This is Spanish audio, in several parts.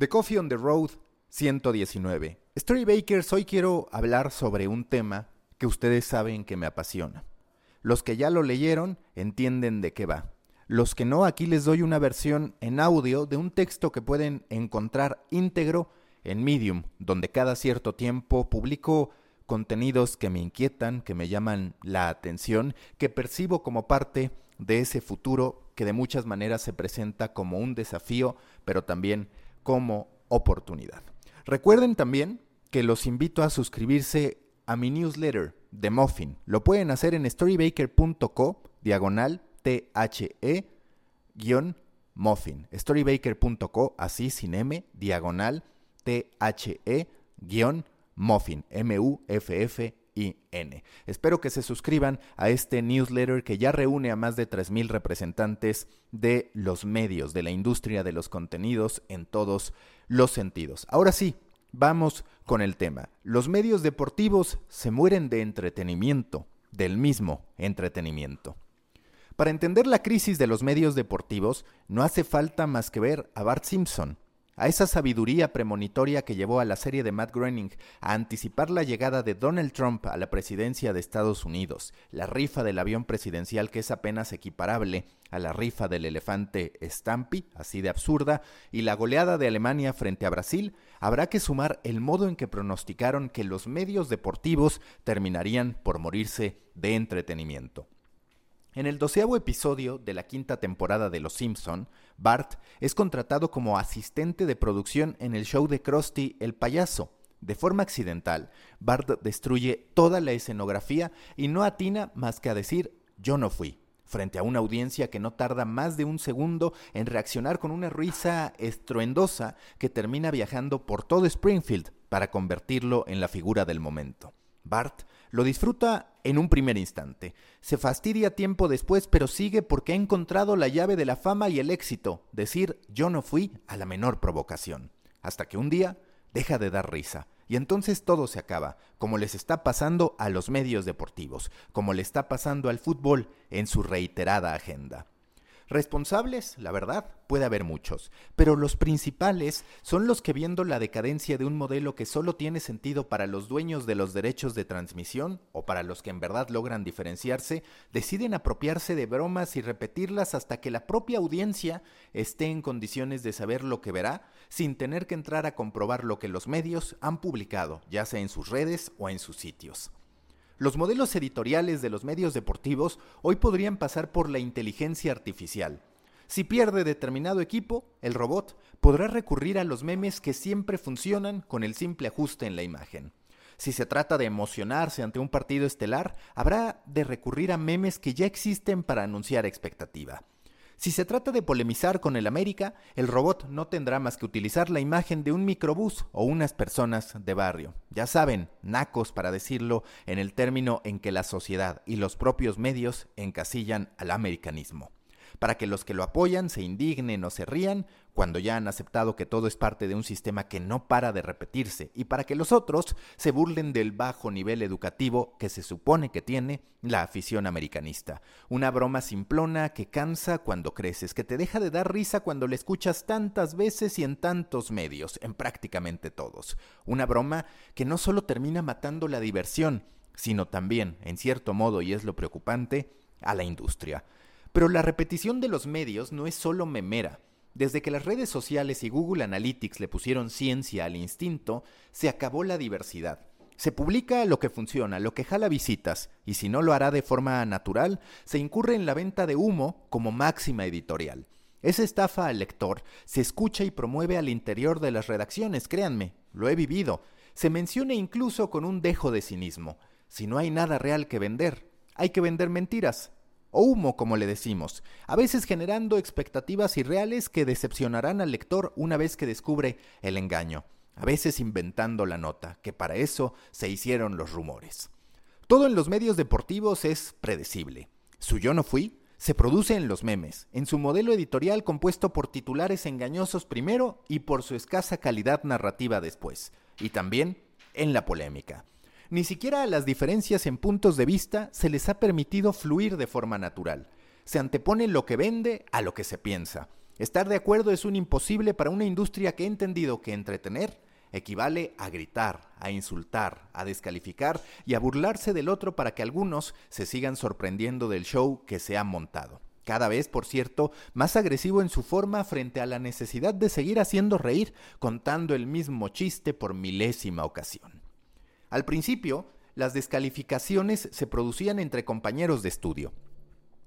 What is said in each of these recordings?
The Coffee on the Road 119. Storybakers, hoy quiero hablar sobre un tema que ustedes saben que me apasiona. Los que ya lo leyeron entienden de qué va. Los que no, aquí les doy una versión en audio de un texto que pueden encontrar íntegro en Medium, donde cada cierto tiempo publico contenidos que me inquietan, que me llaman la atención, que percibo como parte de ese futuro que de muchas maneras se presenta como un desafío, pero también como oportunidad. Recuerden también que los invito a suscribirse a mi newsletter de Muffin. Lo pueden hacer en storybaker.co diagonal THE guion Muffin. Storybaker.co así sin M diagonal THE guion Muffin. Espero que se suscriban a este newsletter que ya reúne a más de 3.000 representantes de los medios, de la industria de los contenidos en todos los sentidos. Ahora sí, vamos con el tema. Los medios deportivos se mueren de entretenimiento, del mismo entretenimiento. Para entender la crisis de los medios deportivos, no hace falta más que ver a Bart Simpson, a esa sabiduría premonitoria que llevó a la serie de Matt Groening a anticipar la llegada de Donald Trump a la presidencia de Estados Unidos, la rifa del avión presidencial que es apenas equiparable a la rifa del elefante Stampy, así de absurda, y la goleada de Alemania frente a Brasil, habrá que sumar el modo en que pronosticaron que los medios deportivos terminarían por morirse de entretenimiento. En el doceavo episodio de la quinta temporada de Los Simpson, Bart es contratado como asistente de producción en el show de Krusty el payaso. De forma accidental, Bart destruye toda la escenografía y no atina más que a decir yo no fui, frente a una audiencia que no tarda más de un segundo en reaccionar con una risa estruendosa que termina viajando por todo Springfield para convertirlo en la figura del momento. Bart lo disfruta en un primer instante. Se fastidia tiempo después, pero sigue porque ha encontrado la llave de la fama y el éxito, decir yo no fui a la menor provocación. Hasta que un día deja de dar risa. Y entonces todo se acaba, como les está pasando a los medios deportivos, como le está pasando al fútbol en su reiterada agenda. Responsables, la verdad, puede haber muchos, pero los principales son los que viendo la decadencia de un modelo que solo tiene sentido para los dueños de los derechos de transmisión o para los que en verdad logran diferenciarse, deciden apropiarse de bromas y repetirlas hasta que la propia audiencia esté en condiciones de saber lo que verá sin tener que entrar a comprobar lo que los medios han publicado, ya sea en sus redes o en sus sitios. Los modelos editoriales de los medios deportivos hoy podrían pasar por la inteligencia artificial. Si pierde determinado equipo, el robot podrá recurrir a los memes que siempre funcionan con el simple ajuste en la imagen. Si se trata de emocionarse ante un partido estelar, habrá de recurrir a memes que ya existen para anunciar expectativa. Si se trata de polemizar con el América, el robot no tendrá más que utilizar la imagen de un microbús o unas personas de barrio. Ya saben, nacos para decirlo en el término en que la sociedad y los propios medios encasillan al americanismo para que los que lo apoyan se indignen o se rían cuando ya han aceptado que todo es parte de un sistema que no para de repetirse, y para que los otros se burlen del bajo nivel educativo que se supone que tiene la afición americanista. Una broma simplona que cansa cuando creces, que te deja de dar risa cuando la escuchas tantas veces y en tantos medios, en prácticamente todos. Una broma que no solo termina matando la diversión, sino también, en cierto modo, y es lo preocupante, a la industria. Pero la repetición de los medios no es solo memera. Desde que las redes sociales y Google Analytics le pusieron ciencia al instinto, se acabó la diversidad. Se publica lo que funciona, lo que jala visitas, y si no lo hará de forma natural, se incurre en la venta de humo como máxima editorial. Esa estafa al lector se escucha y promueve al interior de las redacciones, créanme, lo he vivido. Se menciona incluso con un dejo de cinismo. Si no hay nada real que vender, hay que vender mentiras o humo como le decimos, a veces generando expectativas irreales que decepcionarán al lector una vez que descubre el engaño, a veces inventando la nota, que para eso se hicieron los rumores. Todo en los medios deportivos es predecible. Su yo no fui se produce en los memes, en su modelo editorial compuesto por titulares engañosos primero y por su escasa calidad narrativa después, y también en la polémica. Ni siquiera a las diferencias en puntos de vista se les ha permitido fluir de forma natural. Se antepone lo que vende a lo que se piensa. Estar de acuerdo es un imposible para una industria que ha entendido que entretener equivale a gritar, a insultar, a descalificar y a burlarse del otro para que algunos se sigan sorprendiendo del show que se ha montado. Cada vez, por cierto, más agresivo en su forma frente a la necesidad de seguir haciendo reír contando el mismo chiste por milésima ocasión. Al principio, las descalificaciones se producían entre compañeros de estudio,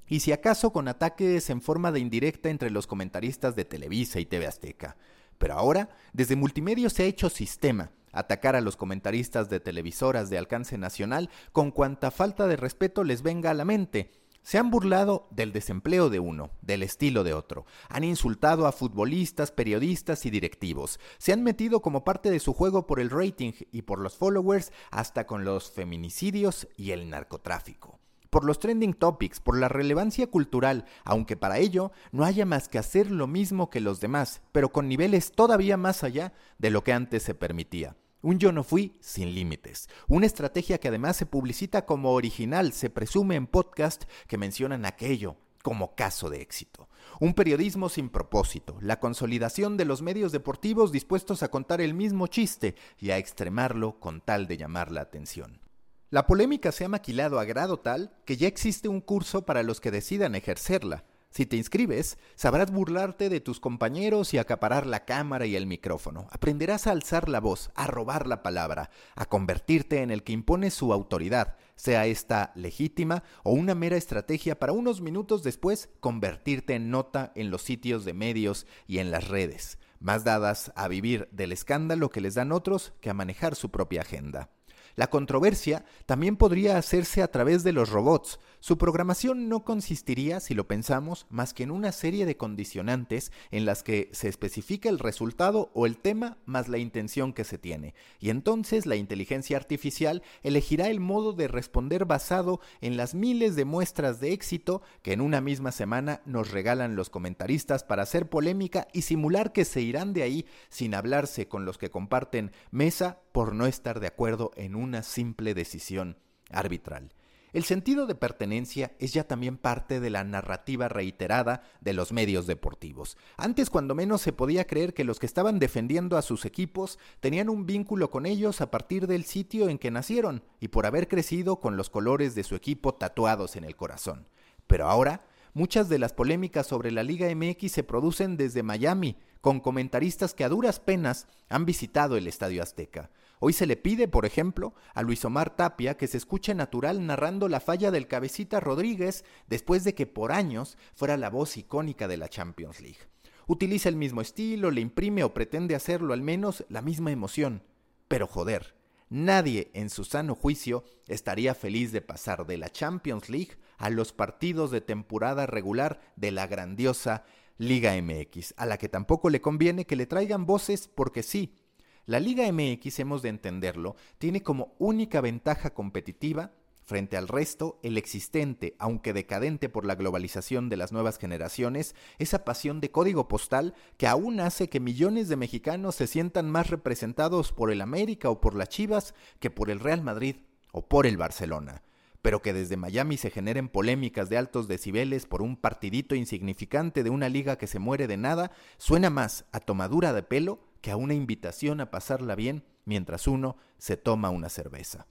y si acaso con ataques en forma de indirecta entre los comentaristas de Televisa y TV Azteca. Pero ahora, desde multimedia se ha hecho sistema atacar a los comentaristas de televisoras de alcance nacional con cuanta falta de respeto les venga a la mente. Se han burlado del desempleo de uno, del estilo de otro. Han insultado a futbolistas, periodistas y directivos. Se han metido como parte de su juego por el rating y por los followers hasta con los feminicidios y el narcotráfico por los trending topics, por la relevancia cultural, aunque para ello no haya más que hacer lo mismo que los demás, pero con niveles todavía más allá de lo que antes se permitía. Un yo no fui sin límites. Una estrategia que además se publicita como original, se presume en podcast que mencionan aquello como caso de éxito. Un periodismo sin propósito, la consolidación de los medios deportivos dispuestos a contar el mismo chiste y a extremarlo con tal de llamar la atención. La polémica se ha maquilado a grado tal que ya existe un curso para los que decidan ejercerla. Si te inscribes, sabrás burlarte de tus compañeros y acaparar la cámara y el micrófono. Aprenderás a alzar la voz, a robar la palabra, a convertirte en el que impone su autoridad, sea esta legítima o una mera estrategia para unos minutos después convertirte en nota en los sitios de medios y en las redes, más dadas a vivir del escándalo que les dan otros que a manejar su propia agenda. La controversia también podría hacerse a través de los robots. Su programación no consistiría, si lo pensamos, más que en una serie de condicionantes en las que se especifica el resultado o el tema más la intención que se tiene. Y entonces la inteligencia artificial elegirá el modo de responder basado en las miles de muestras de éxito que en una misma semana nos regalan los comentaristas para hacer polémica y simular que se irán de ahí sin hablarse con los que comparten mesa por no estar de acuerdo en una simple decisión arbitral. El sentido de pertenencia es ya también parte de la narrativa reiterada de los medios deportivos. Antes cuando menos se podía creer que los que estaban defendiendo a sus equipos tenían un vínculo con ellos a partir del sitio en que nacieron y por haber crecido con los colores de su equipo tatuados en el corazón. Pero ahora, muchas de las polémicas sobre la Liga MX se producen desde Miami, con comentaristas que a duras penas han visitado el Estadio Azteca. Hoy se le pide, por ejemplo, a Luis Omar Tapia que se escuche natural narrando la falla del cabecita Rodríguez después de que por años fuera la voz icónica de la Champions League. Utiliza el mismo estilo, le imprime o pretende hacerlo al menos la misma emoción. Pero joder, nadie en su sano juicio estaría feliz de pasar de la Champions League a los partidos de temporada regular de la grandiosa Liga MX, a la que tampoco le conviene que le traigan voces porque sí, la Liga MX, hemos de entenderlo, tiene como única ventaja competitiva Frente al resto, el existente, aunque decadente por la globalización de las nuevas generaciones, esa pasión de código postal que aún hace que millones de mexicanos se sientan más representados por el América o por las Chivas que por el Real Madrid o por el Barcelona. Pero que desde Miami se generen polémicas de altos decibeles por un partidito insignificante de una liga que se muere de nada, suena más a tomadura de pelo que a una invitación a pasarla bien mientras uno se toma una cerveza.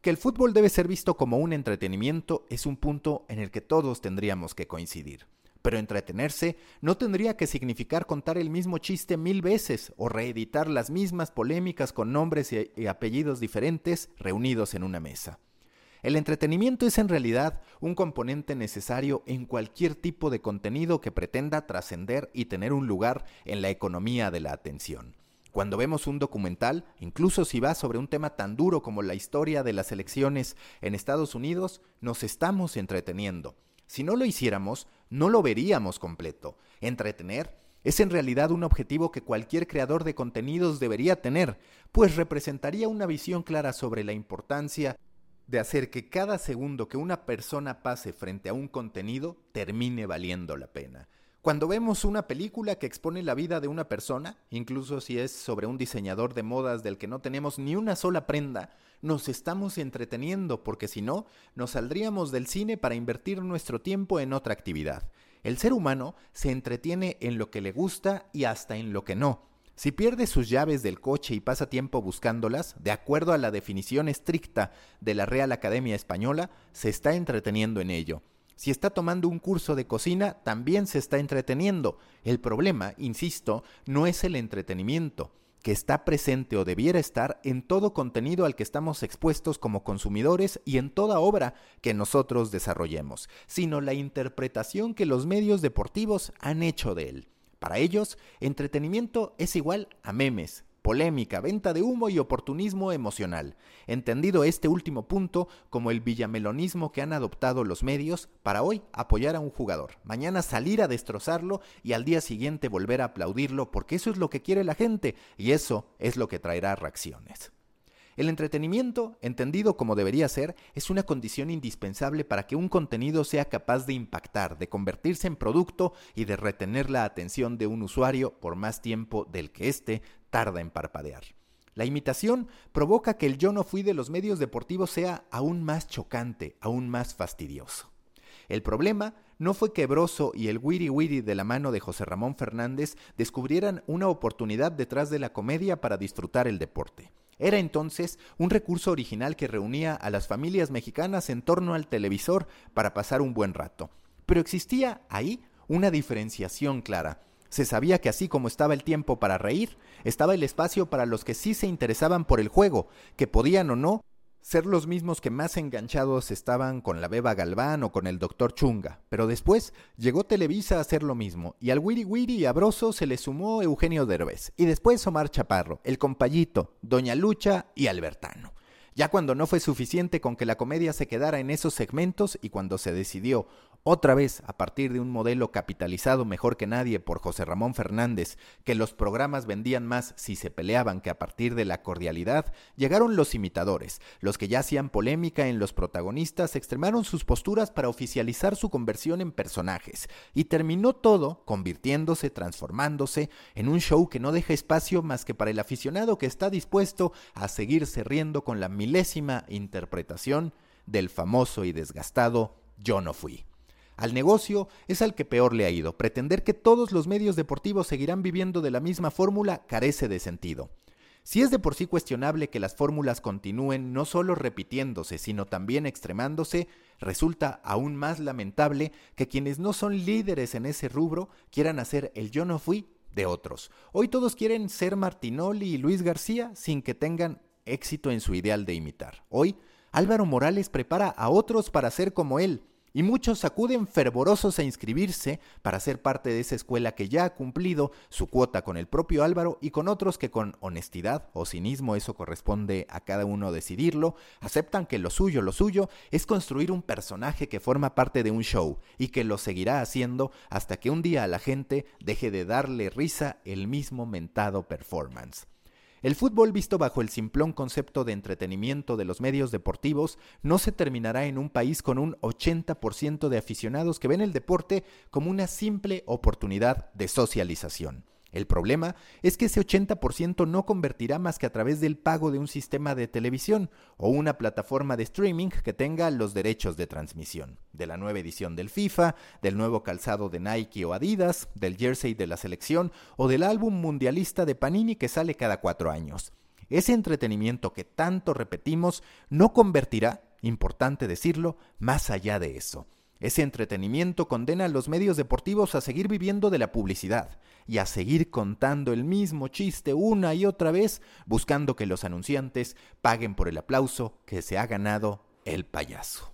Que el fútbol debe ser visto como un entretenimiento es un punto en el que todos tendríamos que coincidir. Pero entretenerse no tendría que significar contar el mismo chiste mil veces o reeditar las mismas polémicas con nombres y, apellidos diferentes reunidos en una mesa. El entretenimiento es en realidad un componente necesario en cualquier tipo de contenido que pretenda trascender y tener un lugar en la economía de la atención. Cuando vemos un documental, incluso si va sobre un tema tan duro como la historia de las elecciones en Estados Unidos, nos estamos entreteniendo. Si no lo hiciéramos, no lo veríamos completo. Entretener es en realidad un objetivo que cualquier creador de contenidos debería tener, pues representaría una visión clara sobre la importancia de hacer que cada segundo que una persona pase frente a un contenido termine valiendo la pena. Cuando vemos una película que expone la vida de una persona, incluso si es sobre un diseñador de modas del que no tenemos ni una sola prenda, nos estamos entreteniendo porque si no, nos saldríamos del cine para invertir nuestro tiempo en otra actividad. El ser humano se entretiene en lo que le gusta y hasta en lo que no. Si pierde sus llaves del coche y pasa tiempo buscándolas, de acuerdo a la definición estricta de la Real Academia Española, se está entreteniendo en ello. Si está tomando un curso de cocina, también se está entreteniendo. El problema, insisto, no es el entretenimiento, que está presente o debiera estar en todo contenido al que estamos expuestos como consumidores y en toda obra que nosotros desarrollemos, sino la interpretación que los medios deportivos han hecho de él. Para ellos, entretenimiento es igual a memes, polémica, venta de humo y oportunismo emocional, entendido este último punto como el villamelonismo que han adoptado los medios para hoy apoyar a un jugador, mañana salir a destrozarlo y al día siguiente volver a aplaudirlo porque eso es lo que quiere la gente y eso es lo que traerá reacciones. El entretenimiento, entendido como debería ser, es una condición indispensable para que un contenido sea capaz de impactar, de convertirse en producto y de retener la atención de un usuario por más tiempo del que éste tarda en parpadear. La imitación provoca que el yo no fui de los medios deportivos sea aún más chocante, aún más fastidioso. El problema no fue que Broso y el Wiri Wiri de la mano de José Ramón Fernández descubrieran una oportunidad detrás de la comedia para disfrutar el deporte. Era entonces un recurso original que reunía a las familias mexicanas en torno al televisor para pasar un buen rato. Pero existía ahí una diferenciación clara. Se sabía que así como estaba el tiempo para reír, estaba el espacio para los que sí se interesaban por el juego, que podían o no ser los mismos que más enganchados estaban con la Beba Galván o con el Dr. Chunga. Pero después llegó Televisa a hacer lo mismo, y al Wiri Wiri y Abroso se le sumó Eugenio Derbez, y después Omar Chaparro, el Compayito, Doña Lucha y Albertano. Ya cuando no fue suficiente con que la comedia se quedara en esos segmentos y cuando se decidió otra vez, a partir de un modelo capitalizado mejor que nadie por José Ramón Fernández, que los programas vendían más si se peleaban que a partir de la cordialidad, llegaron los imitadores, los que ya hacían polémica en los protagonistas, extremaron sus posturas para oficializar su conversión en personajes, y terminó todo convirtiéndose, transformándose, en un show que no deja espacio más que para el aficionado que está dispuesto a seguirse riendo con la milésima interpretación del famoso y desgastado Yo no fui. Al negocio es al que peor le ha ido. Pretender que todos los medios deportivos seguirán viviendo de la misma fórmula carece de sentido. Si es de por sí cuestionable que las fórmulas continúen no solo repitiéndose, sino también extremándose, resulta aún más lamentable que quienes no son líderes en ese rubro quieran hacer el yo no fui de otros. Hoy todos quieren ser Martinoli y Luis García sin que tengan éxito en su ideal de imitar. Hoy Álvaro Morales prepara a otros para ser como él, y muchos acuden fervorosos a inscribirse para ser parte de esa escuela que ya ha cumplido su cuota con el propio Álvaro y con otros que con honestidad o cinismo, eso corresponde a cada uno decidirlo, aceptan que lo suyo, lo suyo es construir un personaje que forma parte de un show y que lo seguirá haciendo hasta que un día a la gente deje de darle risa el mismo mentado performance. El fútbol visto bajo el simplón concepto de entretenimiento de los medios deportivos no se terminará en un país con un 80% de aficionados que ven el deporte como una simple oportunidad de socialización. El problema es que ese 80% no convertirá más que a través del pago de un sistema de televisión o una plataforma de streaming que tenga los derechos de transmisión, de la nueva edición del FIFA, del nuevo calzado de Nike o Adidas, del jersey de la selección o del álbum mundialista de Panini que sale cada cuatro años. Ese entretenimiento que tanto repetimos no convertirá, importante decirlo, más allá de eso. Ese entretenimiento condena a los medios deportivos a seguir viviendo de la publicidad y a seguir contando el mismo chiste una y otra vez, buscando que los anunciantes paguen por el aplauso que se ha ganado el payaso.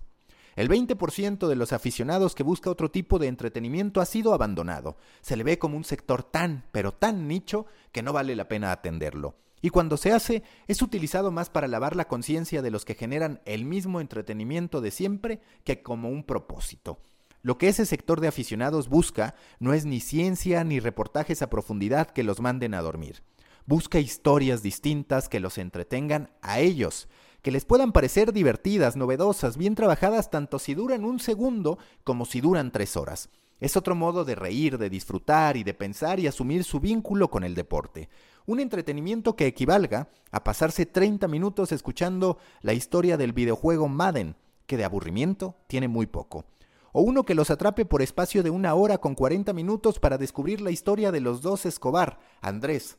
El 20% de los aficionados que busca otro tipo de entretenimiento ha sido abandonado. Se le ve como un sector tan, pero tan nicho que no vale la pena atenderlo. Y cuando se hace, es utilizado más para lavar la conciencia de los que generan el mismo entretenimiento de siempre que como un propósito. Lo que ese sector de aficionados busca no es ni ciencia ni reportajes a profundidad que los manden a dormir. Busca historias distintas que los entretengan a ellos, que les puedan parecer divertidas, novedosas, bien trabajadas tanto si duran un segundo como si duran tres horas. Es otro modo de reír, de disfrutar y de pensar y asumir su vínculo con el deporte. Un entretenimiento que equivalga a pasarse 30 minutos escuchando la historia del videojuego Madden, que de aburrimiento tiene muy poco. O uno que los atrape por espacio de una hora con 40 minutos para descubrir la historia de los dos Escobar, Andrés,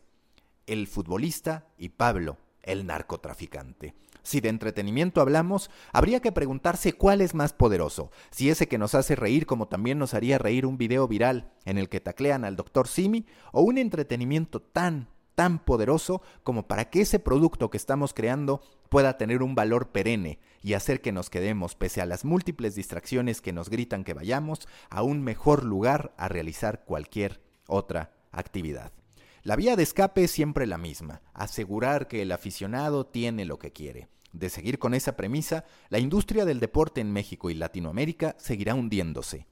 el futbolista, y Pablo, el narcotraficante. Si de entretenimiento hablamos, habría que preguntarse cuál es más poderoso, si ese que nos hace reír como también nos haría reír un video viral en el que taclean al doctor Simi, o un entretenimiento tan, tan poderoso como para que ese producto que estamos creando pueda tener un valor perenne y hacer que nos quedemos, pese a las múltiples distracciones que nos gritan que vayamos, a un mejor lugar a realizar cualquier otra actividad. La vía de escape es siempre la misma, asegurar que el aficionado tiene lo que quiere. De seguir con esa premisa, la industria del deporte en México y Latinoamérica seguirá hundiéndose.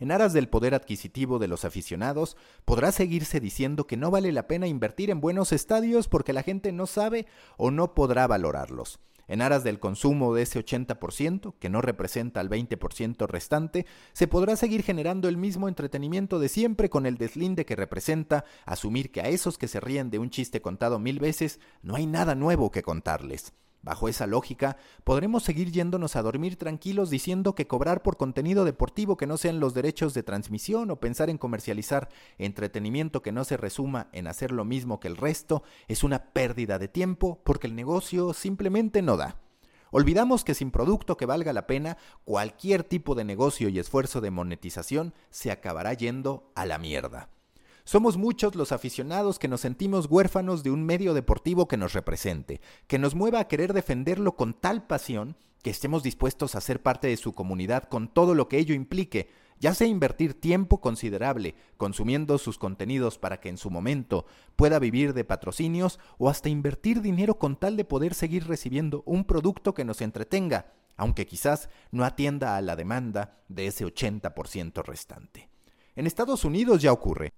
En aras del poder adquisitivo de los aficionados, podrá seguirse diciendo que no vale la pena invertir en buenos estadios porque la gente no sabe o no podrá valorarlos en aras del consumo de ese 80%, que no representa al 20% restante, se podrá seguir generando el mismo entretenimiento de siempre con el deslinde que representa asumir que a esos que se ríen de un chiste contado mil veces no hay nada nuevo que contarles. Bajo esa lógica, podremos seguir yéndonos a dormir tranquilos diciendo que cobrar por contenido deportivo que no sean los derechos de transmisión o pensar en comercializar entretenimiento que no se resuma en hacer lo mismo que el resto es una pérdida de tiempo porque el negocio simplemente no da. Olvidamos que sin producto que valga la pena, cualquier tipo de negocio y esfuerzo de monetización se acabará yendo a la mierda. Somos muchos los aficionados que nos sentimos huérfanos de un medio deportivo que nos represente, que nos mueva a querer defenderlo con tal pasión que estemos dispuestos a ser parte de su comunidad con todo lo que ello implique, ya sea invertir tiempo considerable consumiendo sus contenidos para que en su momento pueda vivir de patrocinios o hasta invertir dinero con tal de poder seguir recibiendo un producto que nos entretenga, aunque quizás no atienda a la demanda de ese 80% restante. En Estados Unidos ya ocurre.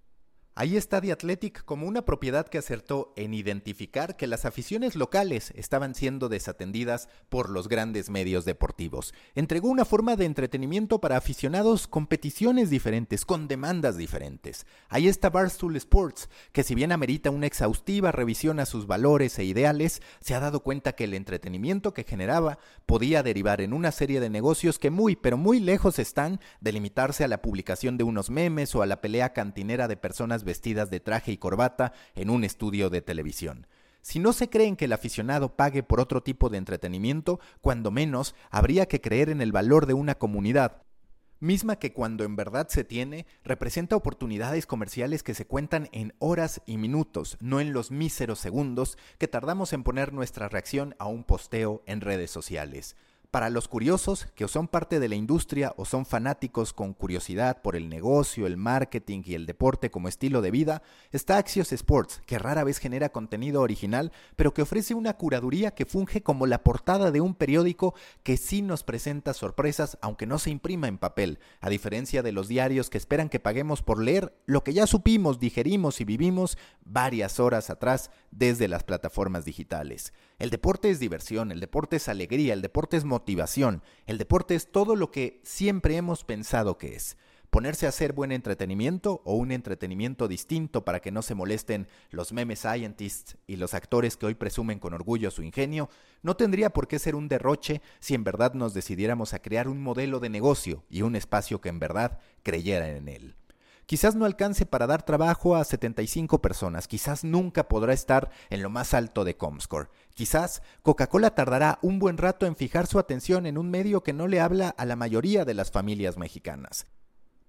Ahí está The Athletic como una propiedad que acertó en identificar que las aficiones locales estaban siendo desatendidas por los grandes medios deportivos. Entregó una forma de entretenimiento para aficionados con peticiones diferentes, con demandas diferentes. Ahí está Barstool Sports, que si bien amerita una exhaustiva revisión a sus valores e ideales, se ha dado cuenta que el entretenimiento que generaba podía derivar en una serie de negocios que muy, pero muy lejos están de limitarse a la publicación de unos memes o a la pelea cantinera de personas vestidas de traje y corbata en un estudio de televisión. Si no se creen que el aficionado pague por otro tipo de entretenimiento, cuando menos habría que creer en el valor de una comunidad, misma que cuando en verdad se tiene, representa oportunidades comerciales que se cuentan en horas y minutos, no en los míseros segundos que tardamos en poner nuestra reacción a un posteo en redes sociales. Para los curiosos, que son parte de la industria o son fanáticos con curiosidad por el negocio, el marketing y el deporte como estilo de vida, está Axios Sports, que rara vez genera contenido original, pero que ofrece una curaduría que funge como la portada de un periódico que sí nos presenta sorpresas aunque no se imprima en papel, a diferencia de los diarios que esperan que paguemos por leer lo que ya supimos, digerimos y vivimos varias horas atrás desde las plataformas digitales. El deporte es diversión, el deporte es alegría, el deporte es motivación, el deporte es todo lo que siempre hemos pensado que es. Ponerse a hacer buen entretenimiento o un entretenimiento distinto para que no se molesten los meme scientists y los actores que hoy presumen con orgullo su ingenio, no tendría por qué ser un derroche si en verdad nos decidiéramos a crear un modelo de negocio y un espacio que en verdad creyera en él. Quizás no alcance para dar trabajo a 75 personas, quizás nunca podrá estar en lo más alto de Comscore. Quizás Coca-Cola tardará un buen rato en fijar su atención en un medio que no le habla a la mayoría de las familias mexicanas.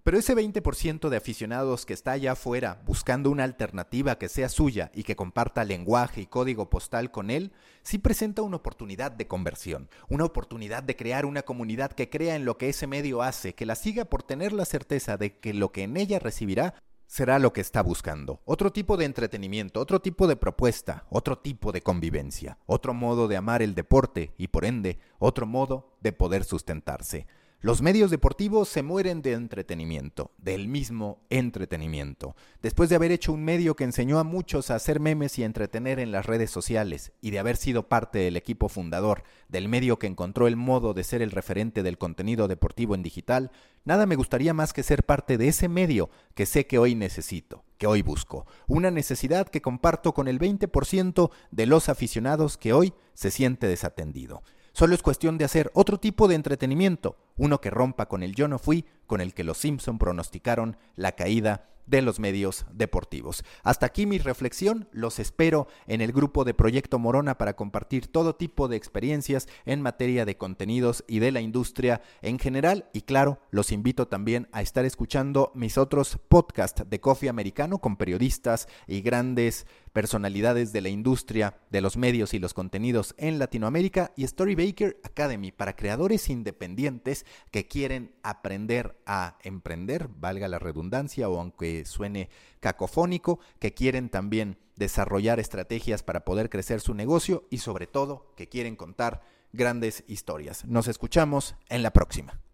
Pero ese 20% de aficionados que está allá afuera buscando una alternativa que sea suya y que comparta lenguaje y código postal con él, sí presenta una oportunidad de conversión, una oportunidad de crear una comunidad que crea en lo que ese medio hace, que la siga por tener la certeza de que lo que en ella recibirá será lo que está buscando. Otro tipo de entretenimiento, otro tipo de propuesta, otro tipo de convivencia, otro modo de amar el deporte y por ende otro modo de poder sustentarse. Los medios deportivos se mueren de entretenimiento, del mismo entretenimiento. Después de haber hecho un medio que enseñó a muchos a hacer memes y entretener en las redes sociales, y de haber sido parte del equipo fundador del medio que encontró el modo de ser el referente del contenido deportivo en digital, nada me gustaría más que ser parte de ese medio que sé que hoy necesito, que hoy busco. Una necesidad que comparto con el 20% de los aficionados que hoy se siente desatendido. Solo es cuestión de hacer otro tipo de entretenimiento, uno que rompa con el yo no fui, con el que los Simpson pronosticaron la caída de los medios deportivos. Hasta aquí mi reflexión, los espero en el grupo de Proyecto Morona para compartir todo tipo de experiencias en materia de contenidos y de la industria en general. Y claro, los invito también a estar escuchando mis otros podcasts de Coffee Americano con periodistas y grandes personalidades de la industria de los medios y los contenidos en Latinoamérica y Storybaker Academy para creadores independientes que quieren aprender a emprender, valga la redundancia o aunque suene cacofónico, que quieren también desarrollar estrategias para poder crecer su negocio y sobre todo que quieren contar grandes historias. Nos escuchamos en la próxima.